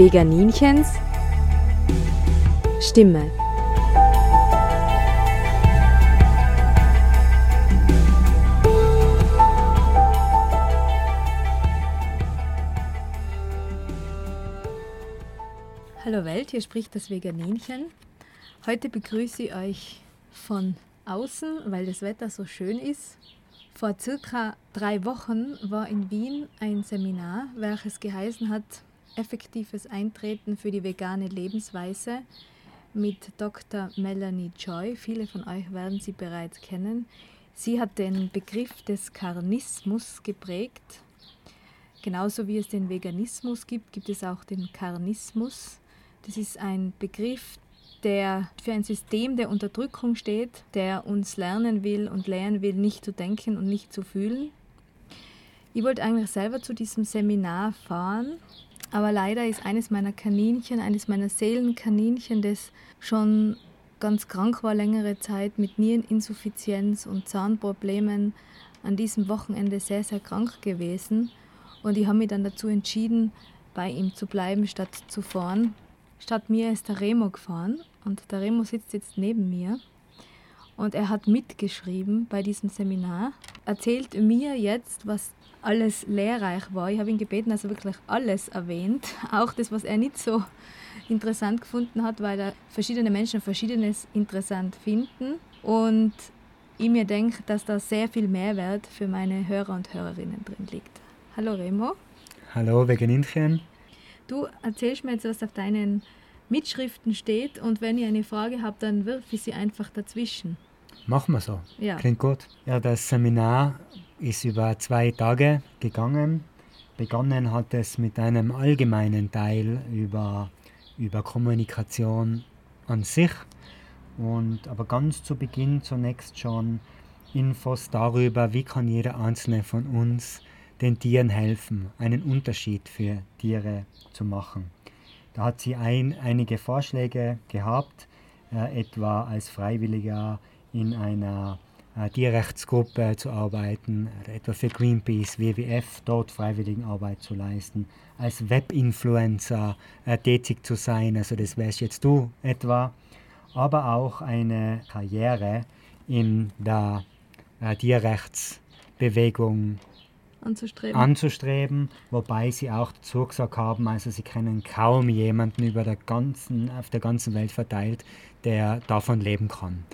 Veganinchens Stimme. Hallo Welt, hier spricht das Veganinchen. Heute begrüße ich euch von außen, weil das Wetter so schön ist. Vor circa drei Wochen war in Wien ein Seminar, welches geheißen hat Effektives Eintreten für die vegane Lebensweise mit Dr. Melanie Joy. Viele von euch werden sie bereits kennen. Sie hat den Begriff des Karnismus geprägt. Genauso wie es den Veganismus gibt, gibt es auch den Karnismus. Das ist ein Begriff, der für ein System der Unterdrückung steht, der uns lernen will und lehren will, nicht zu denken und nicht zu fühlen. Ich wollte eigentlich selber zu diesem Seminar fahren, aber leider ist eines meiner Kaninchen, eines meiner Seelenkaninchen, das schon ganz krank war längere Zeit mit Niereninsuffizienz und Zahnproblemen, an diesem Wochenende sehr, sehr krank gewesen. Und ich habe mich dann dazu entschieden, bei ihm zu bleiben, statt zu fahren. Statt mir ist der Remo gefahren und der Remo sitzt jetzt neben mir und er hat mitgeschrieben bei diesem Seminar, erzählt mir jetzt, was alles lehrreich war. Ich habe ihn gebeten, dass er wirklich alles erwähnt, auch das, was er nicht so interessant gefunden hat, weil da verschiedene Menschen Verschiedenes interessant finden und ich mir denke, dass da sehr viel Mehrwert für meine Hörer und Hörerinnen drin liegt. Hallo Remo. Hallo Veganinchen. Du erzählst mir jetzt, was auf deinen Mitschriften steht und wenn ihr eine Frage habt, dann wirf ich sie einfach dazwischen. Machen wir so. Ja. Klingt gut. Ja, das Seminar ist über zwei Tage gegangen. Begonnen hat es mit einem allgemeinen Teil über, über Kommunikation an sich und aber ganz zu Beginn zunächst schon Infos darüber, wie kann jeder einzelne von uns den Tieren helfen, einen Unterschied für Tiere zu machen. Da hat sie ein, einige Vorschläge gehabt, äh, etwa als Freiwilliger in einer äh, Tierrechtsgruppe zu arbeiten, etwa für Greenpeace, WWF, dort Freiwilligenarbeit zu leisten, als Webinfluencer äh, tätig zu sein, also das wärst jetzt du etwa, aber auch eine Karriere in der äh, Tierrechtsbewegung anzustreben. anzustreben, wobei sie auch dazu gesagt haben, also sie kennen kaum jemanden über der ganzen, auf der ganzen Welt verteilt, der davon leben kann.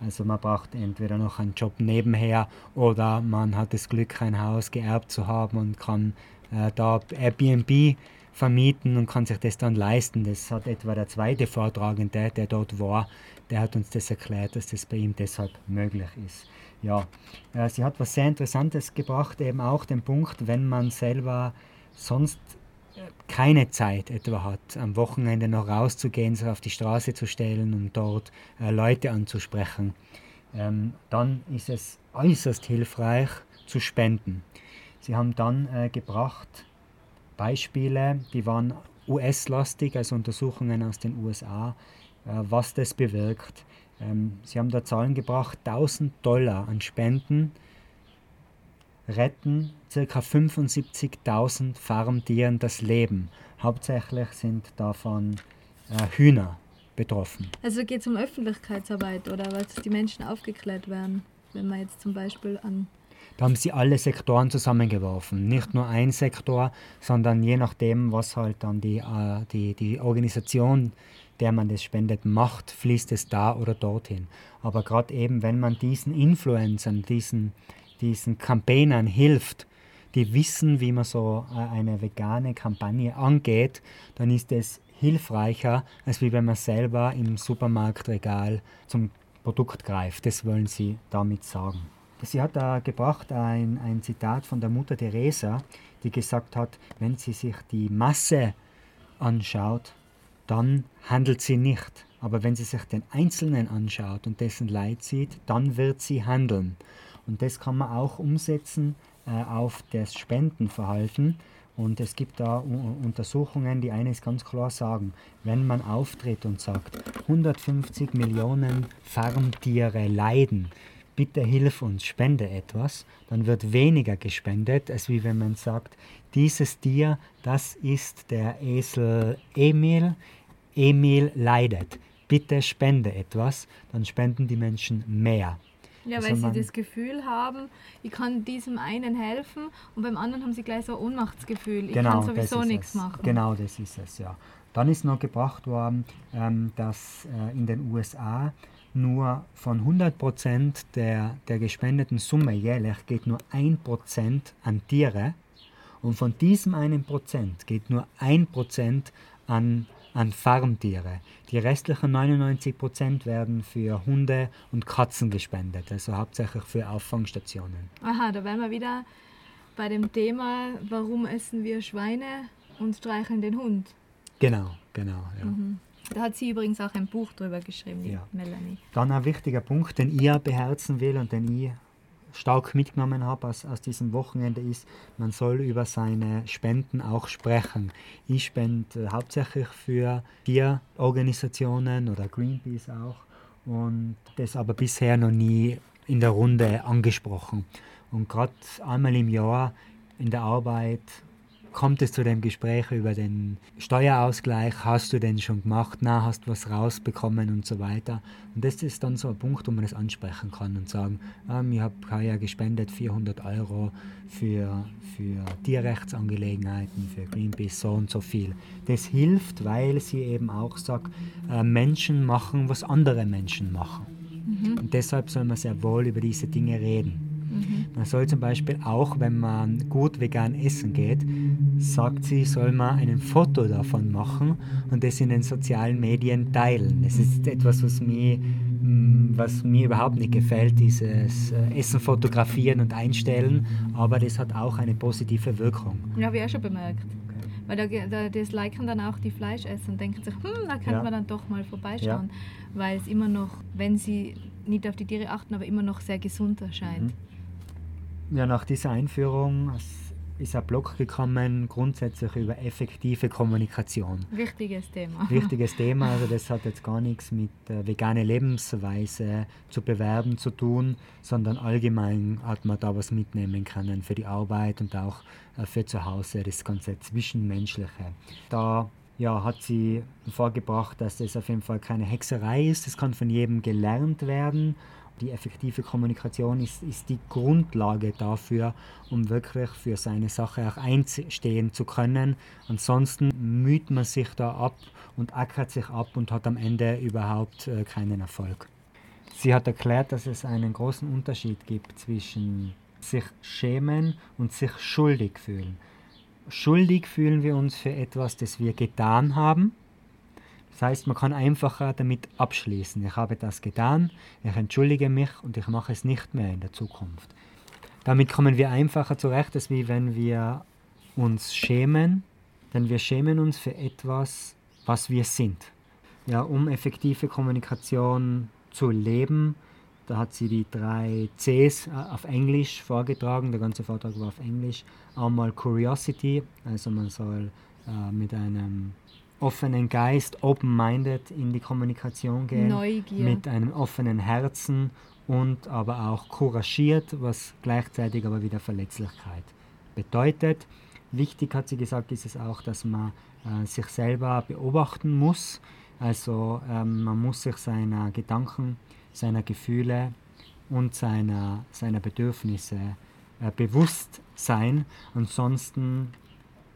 Also man braucht entweder noch einen Job nebenher oder man hat das Glück, ein Haus geerbt zu haben und kann äh, da Airbnb vermieten und kann sich das dann leisten. Das hat etwa der zweite Vortragende, der dort war, der hat uns das erklärt, dass das bei ihm deshalb möglich ist ja, äh, sie hat was sehr Interessantes gebracht, eben auch den Punkt, wenn man selber sonst keine Zeit etwa hat, am Wochenende noch rauszugehen, sich auf die Straße zu stellen und dort äh, Leute anzusprechen, ähm, dann ist es äußerst hilfreich zu spenden. Sie haben dann äh, gebracht Beispiele, die waren US-lastig, also Untersuchungen aus den USA, äh, was das bewirkt. Ähm, sie haben da Zahlen gebracht, 1000 Dollar an Spenden retten ca. 75.000 Farmtieren das Leben. Hauptsächlich sind davon äh, Hühner betroffen. Also geht es um Öffentlichkeitsarbeit oder was die Menschen aufgeklärt werden, wenn man jetzt zum Beispiel an da haben sie alle Sektoren zusammengeworfen. Nicht nur ein Sektor, sondern je nachdem, was halt dann die, äh, die, die Organisation der man das spendet, macht, fließt es da oder dorthin. Aber gerade eben, wenn man diesen Influencern, diesen, diesen Campaignern hilft, die wissen, wie man so äh, eine vegane Kampagne angeht, dann ist es hilfreicher, als wie wenn man selber im Supermarktregal zum Produkt greift. Das wollen sie damit sagen. Sie hat da gebracht ein, ein Zitat von der Mutter Teresa, die gesagt hat, wenn sie sich die Masse anschaut, dann handelt sie nicht. Aber wenn sie sich den Einzelnen anschaut und dessen Leid sieht, dann wird sie handeln. Und das kann man auch umsetzen äh, auf das Spendenverhalten. Und es gibt da Untersuchungen, die eines ganz klar sagen, wenn man auftritt und sagt, 150 Millionen Farmtiere leiden, bitte hilf uns, spende etwas, dann wird weniger gespendet, als wie wenn man sagt, dieses Tier, das ist der Esel Emil, Emil leidet, bitte spende etwas, dann spenden die Menschen mehr. Ja, weil also sie das Gefühl haben, ich kann diesem einen helfen und beim anderen haben sie gleich so ein Ohnmachtsgefühl, ich genau, kann sowieso nichts machen. Genau, das ist es, ja. Dann ist noch gebracht worden, ähm, dass äh, in den USA nur von 100 der, der gespendeten Summe jährlich geht nur 1% an Tiere und von diesem einen Prozent geht nur 1% an, an Farmtiere. Die restlichen 99% werden für Hunde und Katzen gespendet, also hauptsächlich für Auffangstationen. Aha, da wären wir wieder bei dem Thema, warum essen wir Schweine und streicheln den Hund. Genau, genau. Ja. Mhm. Da hat sie übrigens auch ein Buch drüber geschrieben, die ja. Melanie. Dann ein wichtiger Punkt, den ich beherzen will und den ich stark mitgenommen habe aus, aus diesem Wochenende ist, man soll über seine Spenden auch sprechen. Ich spende hauptsächlich für Tierorganisationen oder Greenpeace auch und das aber bisher noch nie in der Runde angesprochen. Und gerade einmal im Jahr in der Arbeit kommt es zu dem Gespräch über den Steuerausgleich, hast du den schon gemacht, na, hast du was rausbekommen und so weiter. Und das ist dann so ein Punkt, wo man das ansprechen kann und sagen, ähm, ich habe ja gespendet 400 Euro für, für Tierrechtsangelegenheiten, für Greenpeace, so und so viel. Das hilft, weil sie eben auch sagt, äh, Menschen machen, was andere Menschen machen. Mhm. Und deshalb soll man sehr wohl über diese Dinge reden. Mhm. Man soll zum Beispiel auch, wenn man gut vegan essen geht, sagt sie, soll man ein Foto davon machen und das in den sozialen Medien teilen. Das ist etwas, was mir, mm, was mir überhaupt nicht gefällt, dieses äh, Essen fotografieren und einstellen, aber das hat auch eine positive Wirkung. Ja, habe ich auch schon bemerkt. Weil da, da, das liken dann auch die Fleischesser und denken sich, hm, da könnte ja. man dann doch mal vorbeischauen. Ja. Weil es immer noch, wenn sie nicht auf die Tiere achten, aber immer noch sehr gesund erscheint. Mhm ja, nach dieser Einführung ist ein Blog gekommen, grundsätzlich über effektive Kommunikation. Wichtiges Thema. Wichtiges Thema, also das hat jetzt gar nichts mit äh, veganer Lebensweise zu bewerben zu tun, sondern allgemein hat man da was mitnehmen können für die Arbeit und auch äh, für zu Hause, das ganze Zwischenmenschliche. Da ja, hat sie vorgebracht, dass das auf jeden Fall keine Hexerei ist, das kann von jedem gelernt werden die effektive Kommunikation ist, ist die Grundlage dafür, um wirklich für seine Sache auch einstehen zu können. Ansonsten müht man sich da ab und ackert sich ab und hat am Ende überhaupt äh, keinen Erfolg. Sie hat erklärt, dass es einen großen Unterschied gibt zwischen sich schämen und sich schuldig fühlen. Schuldig fühlen wir uns für etwas, das wir getan haben das heißt, man kann einfacher damit abschließen. Ich habe das getan, ich entschuldige mich und ich mache es nicht mehr in der Zukunft. Damit kommen wir einfacher zurecht, als wie wenn wir uns schämen, denn wir schämen uns für etwas, was wir sind. Ja, um effektive Kommunikation zu leben, da hat sie die drei Cs äh, auf Englisch vorgetragen, der ganze Vortrag war auf Englisch. Einmal Curiosity, also man soll äh, mit einem offenen Geist, open-minded in die Kommunikation gehen. Neugier. Mit einem offenen Herzen und aber auch couragiert, was gleichzeitig aber wieder Verletzlichkeit bedeutet. Wichtig hat sie gesagt, ist es auch, dass man äh, sich selber beobachten muss. Also ähm, man muss sich seiner Gedanken, seiner Gefühle und seiner, seiner Bedürfnisse äh, bewusst sein. Ansonsten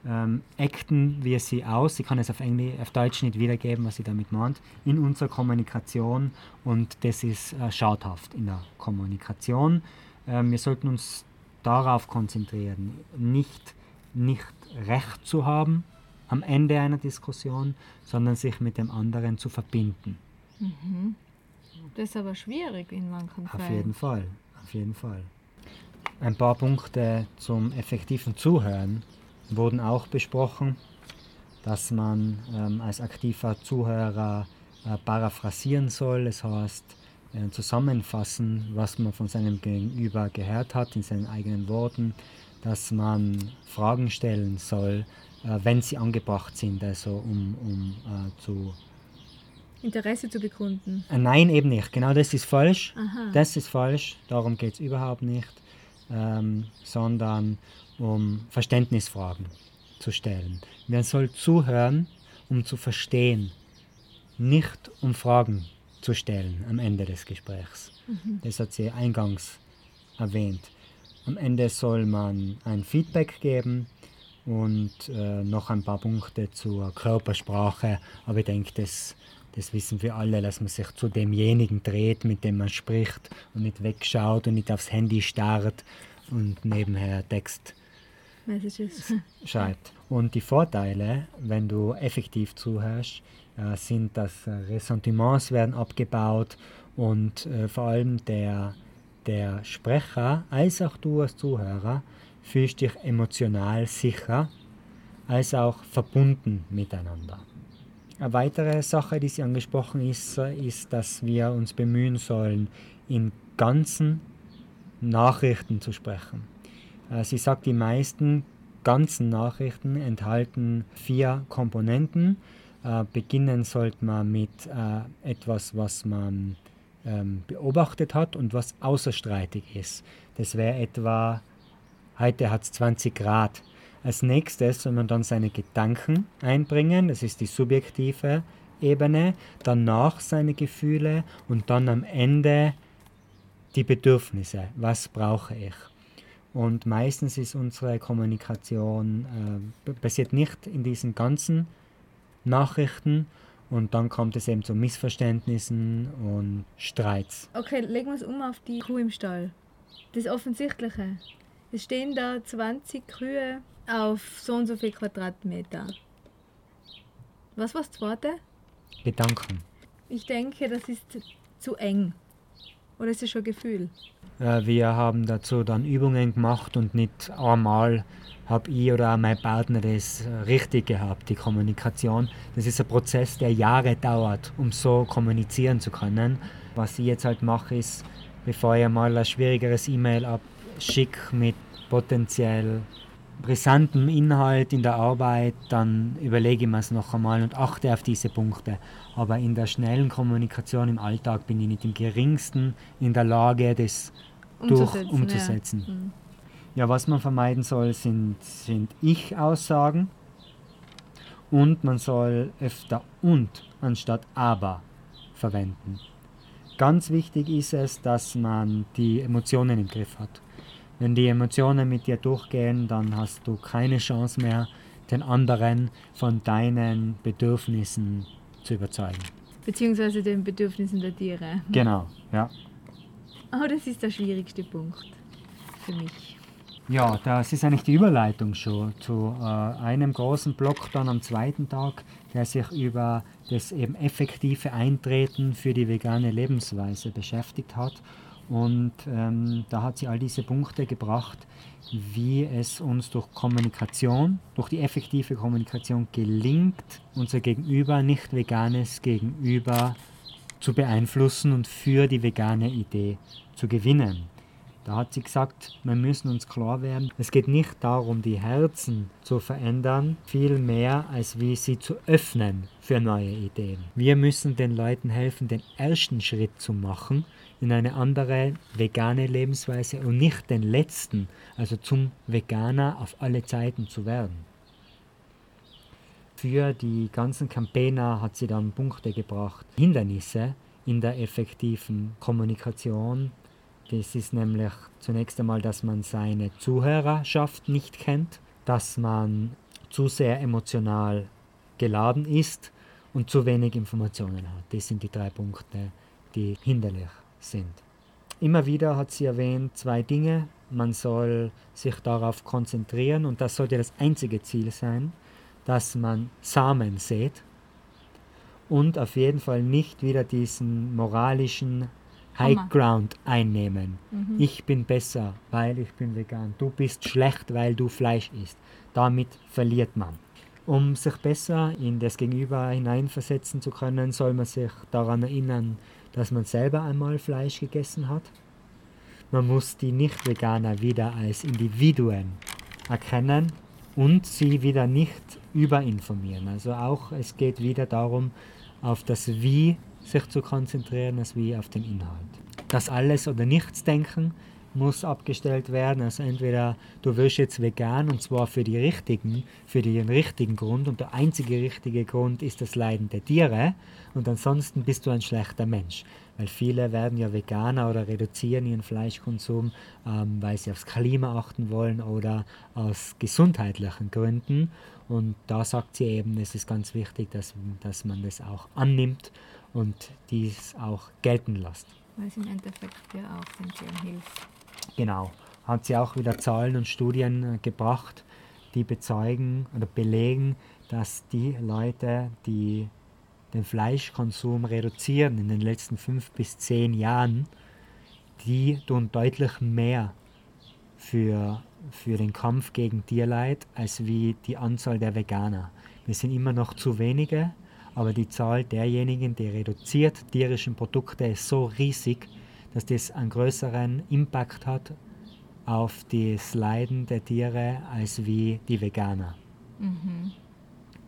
ähm, acten wir sie aus. Ich kann es auf, Englisch, auf Deutsch nicht wiedergeben, was sie damit meint, in unserer Kommunikation und das ist äh, schadhaft in der Kommunikation. Ähm, wir sollten uns darauf konzentrieren, nicht, nicht Recht zu haben am Ende einer Diskussion, sondern sich mit dem anderen zu verbinden. Mhm. Das ist aber schwierig in manchen Fällen. Auf jeden Fall, auf jeden Fall. Ein paar Punkte zum effektiven Zuhören wurden auch besprochen, dass man ähm, als aktiver Zuhörer äh, paraphrasieren soll, das heißt äh, zusammenfassen, was man von seinem Gegenüber gehört hat in seinen eigenen Worten, dass man Fragen stellen soll, äh, wenn sie angebracht sind, also um, um äh, zu Interesse zu bekunden. Äh, Nein, eben nicht. Genau das ist falsch. Aha. Das ist falsch. Darum geht es überhaupt nicht. Ähm, sondern um Verständnisfragen zu stellen. Man soll zuhören, um zu verstehen, nicht um Fragen zu stellen am Ende des Gesprächs. Das hat sie eingangs erwähnt. Am Ende soll man ein Feedback geben und äh, noch ein paar Punkte zur Körpersprache. Aber ich denke, das, das wissen wir alle, dass man sich zu demjenigen dreht, mit dem man spricht und nicht wegschaut und nicht aufs Handy starrt und nebenher Text Messages. schreibt. Und die Vorteile, wenn du effektiv zuhörst, äh, sind, dass äh, Ressentiments werden abgebaut und äh, vor allem der, der Sprecher als auch du als Zuhörer fühlst dich emotional sicher als auch verbunden miteinander. Eine weitere Sache, die sie angesprochen ist, ist, dass wir uns bemühen sollen, in ganzen Nachrichten zu sprechen. Äh, Sie sagt, die meisten ganzen Nachrichten enthalten vier Komponenten. Äh, Beginnen sollte man mit äh, etwas, was man ähm, beobachtet hat und was außerstreitig ist. Das wäre etwa, heute hat es 20 Grad. Als nächstes soll man dann seine Gedanken einbringen, das ist die subjektive Ebene, danach seine Gefühle und dann am Ende die Bedürfnisse. Was brauche ich? Und meistens ist unsere Kommunikation äh, basiert nicht in diesen ganzen Nachrichten und dann kommt es eben zu Missverständnissen und Streits. Okay, legen wir es um auf die Kuh im Stall. Das Offensichtliche. Es stehen da 20 Kühe auf so und so viel Quadratmeter. Was war das zweite? Gedanken. Ich denke, das ist zu eng. Oder ist es schon Gefühl? Wir haben dazu dann Übungen gemacht und nicht einmal habe ich oder auch mein Partner das richtig gehabt, die Kommunikation. Das ist ein Prozess, der Jahre dauert, um so kommunizieren zu können. Was ich jetzt halt mache, ist, bevor ich mal ein schwierigeres E-Mail abschicke mit potenziell brisantem Inhalt in der Arbeit, dann überlege ich mir es noch einmal und achte auf diese Punkte. Aber in der schnellen Kommunikation im Alltag bin ich nicht im geringsten in der Lage, das durch Umzusetzen, umzusetzen. Ja. Mhm. Ja, was man vermeiden soll, sind, sind Ich-Aussagen und man soll öfter und anstatt aber verwenden. Ganz wichtig ist es, dass man die Emotionen im Griff hat. Wenn die Emotionen mit dir durchgehen, dann hast du keine Chance mehr, den anderen von deinen Bedürfnissen zu überzeugen. Beziehungsweise den Bedürfnissen der Tiere. Genau, ja. Oh, das ist der schwierigste Punkt für mich. Ja, das ist eigentlich die Überleitung schon zu äh, einem großen Block dann am zweiten Tag, der sich über das eben effektive Eintreten für die vegane Lebensweise beschäftigt hat. Und ähm, da hat sie all diese Punkte gebracht, wie es uns durch Kommunikation, durch die effektive Kommunikation gelingt, unser Gegenüber, nicht veganes Gegenüber zu beeinflussen und für die vegane Idee zu gewinnen. Da hat sie gesagt, wir müssen uns klar werden, es geht nicht darum, die Herzen zu verändern, viel mehr als wie sie zu öffnen für neue Ideen. Wir müssen den Leuten helfen, den ersten Schritt zu machen in eine andere vegane Lebensweise und nicht den letzten, also zum Veganer auf alle Zeiten zu werden. Für die ganzen Campaigner hat sie dann Punkte gebracht, Hindernisse in der effektiven Kommunikation, das ist nämlich zunächst einmal, dass man seine Zuhörerschaft nicht kennt, dass man zu sehr emotional geladen ist und zu wenig Informationen hat. Das sind die drei Punkte, die hinderlich sind. Immer wieder hat sie erwähnt, zwei Dinge. Man soll sich darauf konzentrieren und das sollte das einzige Ziel sein, dass man Samen sät und auf jeden Fall nicht wieder diesen moralischen High Hammer. Ground einnehmen. Mhm. Ich bin besser, weil ich bin vegan. Du bist schlecht, weil du Fleisch isst. Damit verliert man. Um sich besser in das Gegenüber hineinversetzen zu können, soll man sich daran erinnern, dass man selber einmal Fleisch gegessen hat. Man muss die Nicht-Veganer wieder als Individuen erkennen und sie wieder nicht überinformieren. Also auch es geht wieder darum, auf das Wie sich zu konzentrieren, als wie auf den Inhalt. Das alles oder nichts denken muss abgestellt werden. Also entweder du wirst jetzt vegan und zwar für die richtigen, für den richtigen Grund und der einzige richtige Grund ist das Leiden der Tiere und ansonsten bist du ein schlechter Mensch. Weil viele werden ja Veganer oder reduzieren ihren Fleischkonsum, ähm, weil sie aufs Klima achten wollen oder aus gesundheitlichen Gründen. Und da sagt sie eben, es ist ganz wichtig, dass, dass man das auch annimmt und dies auch gelten lässt. Weil es im Endeffekt ja auch den Tieren hilft. Genau. Hat sie auch wieder Zahlen und Studien äh, gebracht, die bezeugen oder belegen, dass die Leute, die den Fleischkonsum reduzieren in den letzten fünf bis zehn Jahren, die tun deutlich mehr für, für den Kampf gegen Tierleid als wie die Anzahl der Veganer. Wir sind immer noch zu wenige, aber die Zahl derjenigen, die reduziert tierischen Produkte, ist so riesig, dass das einen größeren Impact hat auf das Leiden der Tiere als wie die Veganer. Mhm.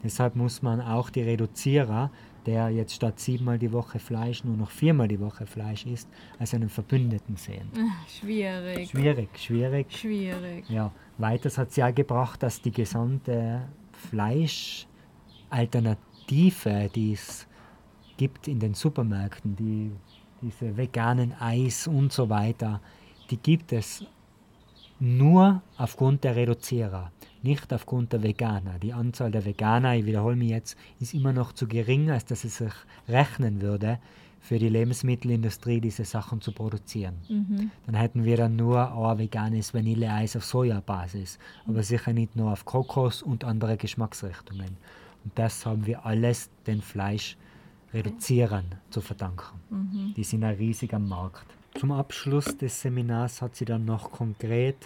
Deshalb muss man auch die Reduzierer, der jetzt statt siebenmal die Woche Fleisch nur noch viermal die Woche Fleisch isst, als einen Verbündeten sehen. Schwierig. Schwierig, schwierig. Schwierig. Ja, weiters hat es ja gebracht, dass die gesamte Fleischalternative, die es gibt in den Supermärkten, die diese veganen Eis und so weiter, die gibt es nur aufgrund der Reduzierer, nicht aufgrund der Veganer. Die Anzahl der Veganer, ich wiederhole mich jetzt, ist immer noch zu gering, als dass es sich rechnen würde, für die Lebensmittelindustrie diese Sachen zu produzieren. Mhm. Dann hätten wir dann nur ein veganes Vanilleeis auf Sojabasis, aber sicher nicht nur auf Kokos und andere Geschmacksrichtungen. Und das haben wir alles den Fleisch Reduzieren zu verdanken. Mhm. Die sind ein riesiger Markt. Zum Abschluss des Seminars hat sie dann noch konkret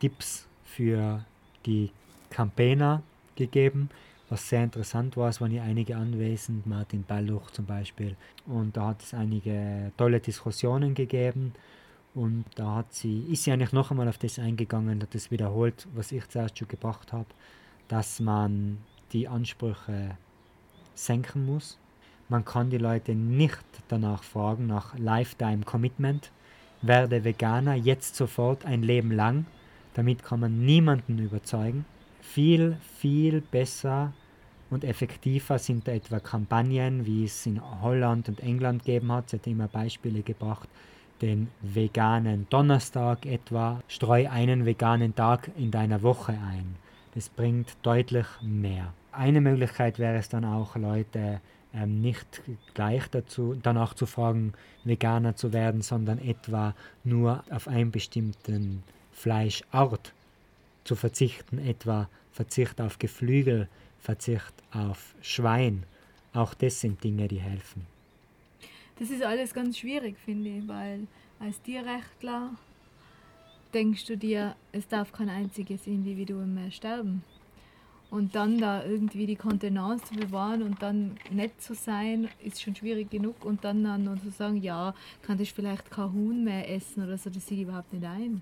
Tipps für die Campaigner gegeben, was sehr interessant war. Es waren ja einige anwesend, Martin Balluch zum Beispiel. Und da hat es einige tolle Diskussionen gegeben. Und da hat sie, ist sie eigentlich noch einmal auf das eingegangen, hat das wiederholt, was ich zuerst schon gebracht habe, dass man die Ansprüche senken muss, man kann die Leute nicht danach fragen, nach Lifetime Commitment. Werde Veganer jetzt sofort ein Leben lang. Damit kann man niemanden überzeugen. Viel, viel besser und effektiver sind da etwa Kampagnen, wie es in Holland und England gegeben hat. Sie hat immer Beispiele gebracht. Den veganen Donnerstag etwa. Streu einen veganen Tag in deiner Woche ein. Das bringt deutlich mehr. Eine Möglichkeit wäre es dann auch, Leute ähm, nicht gleich dazu, danach zu fragen, Veganer zu werden, sondern etwa nur auf einen bestimmten Fleischart zu verzichten, etwa Verzicht auf Geflügel, Verzicht auf Schwein. Auch das sind Dinge, die helfen. Das ist alles ganz schwierig, finde ich, weil als Tierrechtler denkst du dir, es darf kein einziges Individuum mehr sterben. Und dann da irgendwie die Kontenance zu bewahren und dann nett zu sein, ist schon schwierig genug. Und dann, dann nur zu sagen, ja, kann ich vielleicht kein Huhn mehr essen oder so, das sieht überhaupt nicht ein.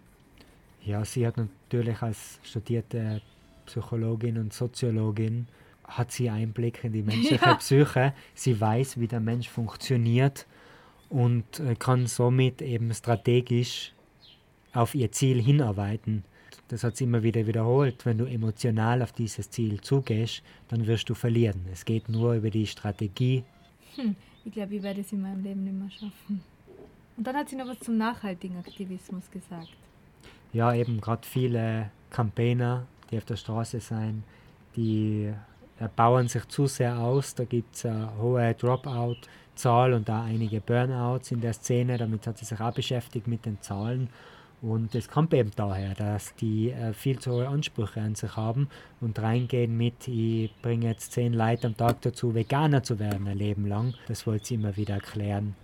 Ja, sie hat natürlich als studierte Psychologin und Soziologin hat sie Einblick in die menschliche ja. Psyche. Sie weiß, wie der Mensch funktioniert und äh, kann somit eben strategisch auf ihr Ziel hinarbeiten das hat sie immer wieder wiederholt, wenn du emotional auf dieses Ziel zugehst, dann wirst du verlieren. Es geht nur über die Strategie. Hm, ich glaube, ich werde es in meinem Leben nicht mehr schaffen. Und dann hat sie noch was zum nachhaltigen Aktivismus gesagt. Ja, eben gerade viele Campaigner, die auf der Straße sein, die bauen sich zu sehr aus. Da gibt es eine hohe Dropout-Zahl und da einige Burnouts in der Szene. Damit hat sie sich auch beschäftigt mit den Zahlen. Und es kommt eben daher, dass die äh, viel zu hohe Ansprüche an sich haben und reingehen mit, ich bringe jetzt zehn Leute am Tag dazu, Veganer zu werden, ein Leben lang. Das wollte sie immer wieder erklären,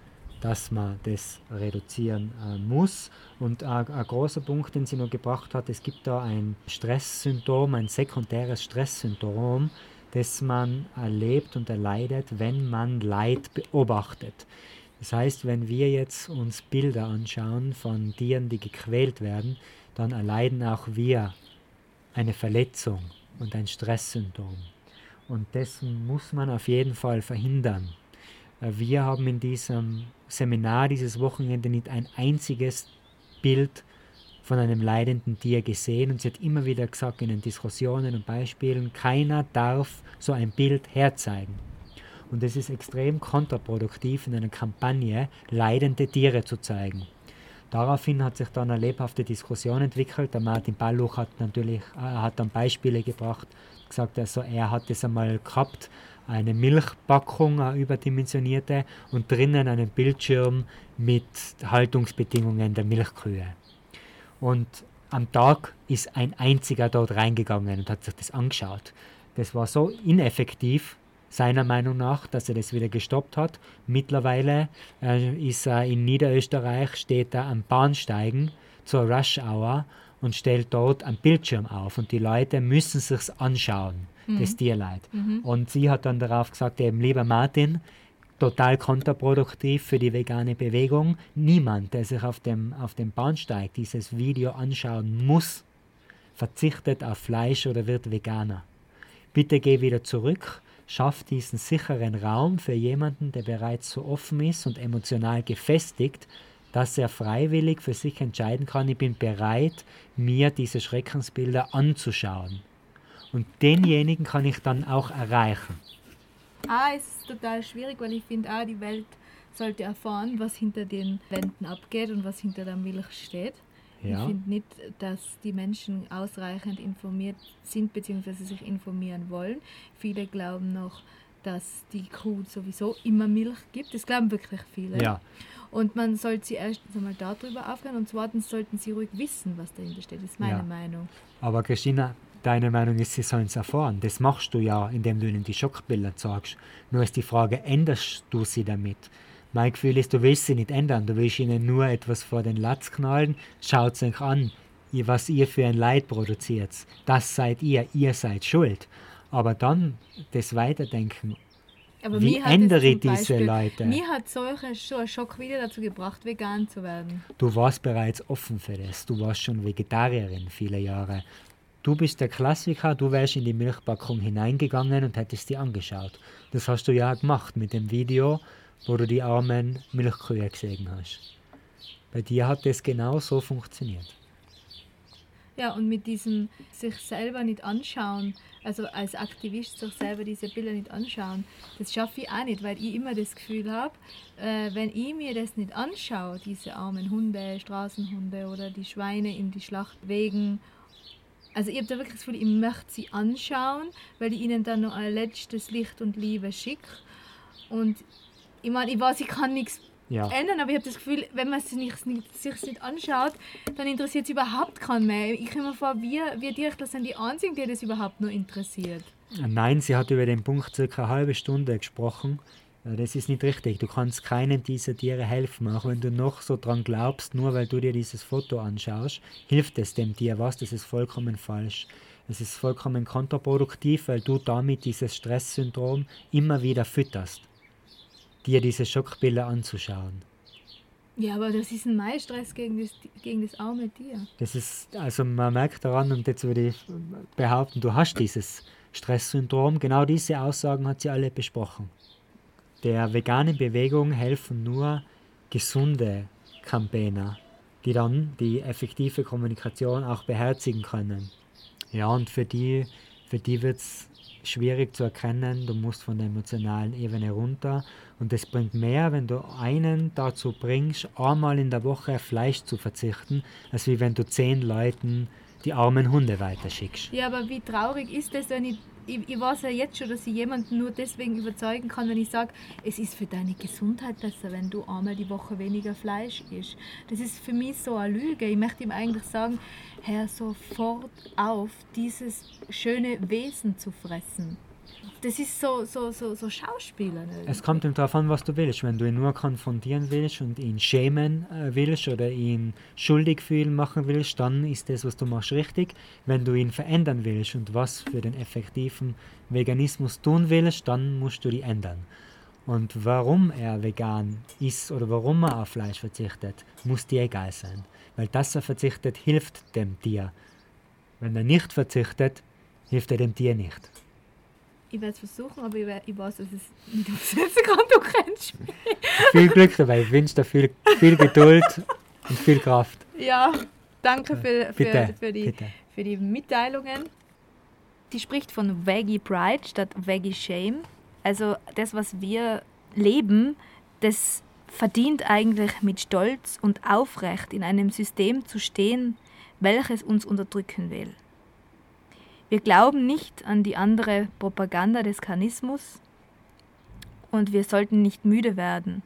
dass man das reduzieren äh, muss. Und ein großer Punkt, den sie noch gebracht hat, es gibt da ein Stresssymptom, ein sekundäres Stresssyndrom, das man erlebt und erleidet, wenn man Leid beobachtet. Das heißt, wenn wir jetzt uns Bilder anschauen von Tieren, die gequält werden, dann erleiden auch wir eine Verletzung und ein Stresssyndrom. Und dessen muss man auf jeden Fall verhindern. Äh, wir haben in diesem Seminar dieses Wochenende nicht ein einziges Bild von einem leidenden Tier gesehen und sie hat immer wieder gesagt in den Diskussionen und Beispielen, keiner darf so ein Bild herzeigen. Und es ist extrem kontraproduktiv in einer Kampagne, leidende Tiere zu zeigen. Daraufhin hat sich dann eine lebhafte Diskussion entwickelt. Der Martin Balluch hat natürlich äh, hat dann Beispiele gebracht, gesagt, also er hat es einmal gehabt, eine Milchpackung, eine überdimensionierte, und drinnen einen Bildschirm mit Haltungsbedingungen der Milchkühe. Und am Tag ist ein einziger dort reingegangen und hat sich das angeschaut. Das war so ineffektiv, seiner Meinung nach, dass er das wieder gestoppt hat. Mittlerweile äh, ist er in Niederösterreich, steht er am Bahnsteigen zur Rush Hour und stellt dort einen Bildschirm auf und die Leute müssen sich's anschauen, mhm. das Tierleid. Mhm. Und sie hat dann darauf gesagt, eben lieber Martin, total kontraproduktiv für die vegane Bewegung. Niemand, der sich auf dem, auf dem Bahnsteig dieses Video anschauen muss, verzichtet auf Fleisch oder wird Veganer. Bitte geh wieder zurück schafft diesen sicheren Raum für jemanden, der bereits so offen ist und emotional gefestigt, dass er freiwillig für sich entscheiden kann, ich bin bereit, mir diese Schreckensbilder anzuschauen. Und denjenigen kann ich dann auch erreichen. Ah, es ist total schwierig, weil ich finde, ah, die Welt sollte erfahren, was hinter den Wänden abgeht und was hinter der Milch steht. Ja. Ich finde nicht, dass die Menschen ausreichend informiert sind bzw. sich informieren wollen. Viele glauben noch, dass die Kuh sowieso immer Milch gibt. Das glauben wirklich viele. Ja. Und man sollte sie erstens einmal darüber aufklären und zweitens sollten sie ruhig wissen, was dahinter steht. Das ist meine ja. Meinung. Aber Christina, deine Meinung ist, sie sollen es erfahren. Das machst du ja, indem du ihnen die Schockbilder sagst. Nur ist die Frage, änderst du sie damit? Mein Gefühl ist, du willst sie nicht ändern. Du willst ihnen nur etwas vor den Latz knallen. Schaut euch an, was ihr für ein Leid produziert. Das seid ihr. Ihr seid schuld. Aber dann das Weiterdenken. Aber wie ändere ich diese Beispiel, Leute? Mir hat solche schon ein Schock wieder dazu gebracht, vegan zu werden. Du warst bereits offen für das. Du warst schon Vegetarierin viele Jahre. Du bist der Klassiker, du wärst in die Milchpackung hineingegangen und hättest die angeschaut. Das hast du ja gemacht mit dem Video, wo du die armen Milchkühe gesehen hast. Bei dir hat das genau so funktioniert. Ja, und mit diesem sich selber nicht anschauen, also als Aktivist sich selber diese Bilder nicht anschauen, das schaffe ich auch nicht, weil ich immer das Gefühl habe, äh, wenn ich mir das nicht anschaue, diese armen Hunde, Straßenhunde oder die Schweine in die Schlacht wegen, also ich habe da wirklich das Gefühl, ich möchte sie anschauen, weil ich ihnen dann noch ein letztes Licht und Liebe schicke. Und ich meine, ich weiß, ich kann nichts ja. ändern, aber ich habe das Gefühl, wenn man es nicht, nicht, sich nicht anschaut, dann interessiert es überhaupt keinen mehr. Ich komme mir vor, wir, wir Dirchler sind die Einzigen, die das überhaupt nur interessiert. Nein, sie hat über den Punkt circa eine halbe Stunde gesprochen. Das ist nicht richtig. Du kannst keinem dieser Tiere helfen. Auch wenn du noch so dran glaubst, nur weil du dir dieses Foto anschaust, hilft es dem Tier was. Das ist vollkommen falsch. Es ist vollkommen kontraproduktiv, weil du damit dieses Stresssyndrom immer wieder fütterst dir diese Schockbilder anzuschauen. Ja, aber das ist ein Meistress gegen das, gegen das arme Tier. Das ist, also man merkt daran, und jetzt würde ich behaupten, du hast dieses Stresssyndrom. Genau diese Aussagen hat sie alle besprochen. Der veganen Bewegung helfen nur gesunde Campaigner, die dann die effektive Kommunikation auch beherzigen können. Ja, und für die, für die wird es schwierig zu erkennen, du musst von der emotionalen Ebene runter und es bringt mehr, wenn du einen dazu bringst, einmal in der Woche Fleisch zu verzichten, als wie wenn du zehn Leuten die armen Hunde weiterschickst. Ja, aber wie traurig ist es, wenn ich ich, ich weiß ja jetzt schon, dass ich jemanden nur deswegen überzeugen kann, wenn ich sage, es ist für deine Gesundheit besser, wenn du einmal die Woche weniger Fleisch isst. Das ist für mich so eine Lüge. Ich möchte ihm eigentlich sagen, hör sofort auf, dieses schöne Wesen zu fressen das ist so, so, so, so Schauspieler. Es kommt darauf an, was du willst. Wenn du ihn nur konfrontieren willst und ihn schämen äh, willst oder ihn schuldig fühlen machen willst, dann ist das, was du machst, richtig. Wenn du ihn verändern willst und was für den effektiven Veganismus tun willst, dann musst du die ändern. Und warum er vegan ist oder warum er auf Fleisch verzichtet, muss dir egal sein. Weil das er verzichtet, hilft dem Tier. Wenn er nicht verzichtet, hilft er dem Tier nicht. Ich werde es versuchen, aber ich, we- ich weiß, dass es nicht umsetzen kann. Du kennst mich. Viel Glück dabei. Ich wünsche dir viel, viel Geduld und viel Kraft. Ja, danke für, Bitte, für, für, die, bitte. für die Mitteilungen. Die spricht von Veggie Pride statt Veggie Shame. Also das, was wir leben, das verdient eigentlich mit Stolz und aufrecht in einem System zu stehen, welches uns unterdrücken will. Wir glauben nicht an die andere Propaganda des Karnismus und wir sollten nicht müde werden,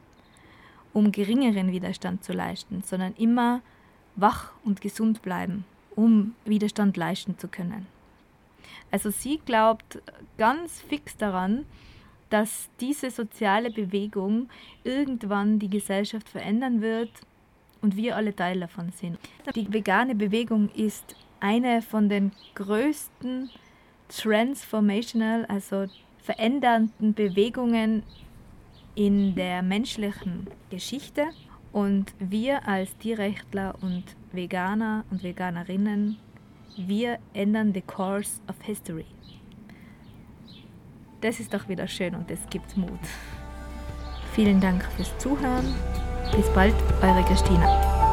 um geringeren Widerstand zu leisten, sondern immer wach und gesund bleiben, um Widerstand leisten zu können. Also sie glaubt ganz fix daran, dass diese soziale Bewegung irgendwann die Gesellschaft verändern wird und wir alle Teil davon sind. Die vegane Bewegung ist eine von den größten transformational, also verändernden Bewegungen in der menschlichen Geschichte. Und wir als Tierrechtler und Veganer und Veganerinnen, wir ändern the course of history. Das ist doch wieder schön und das gibt Mut. Vielen Dank fürs Zuhören. Bis bald, eure Christina.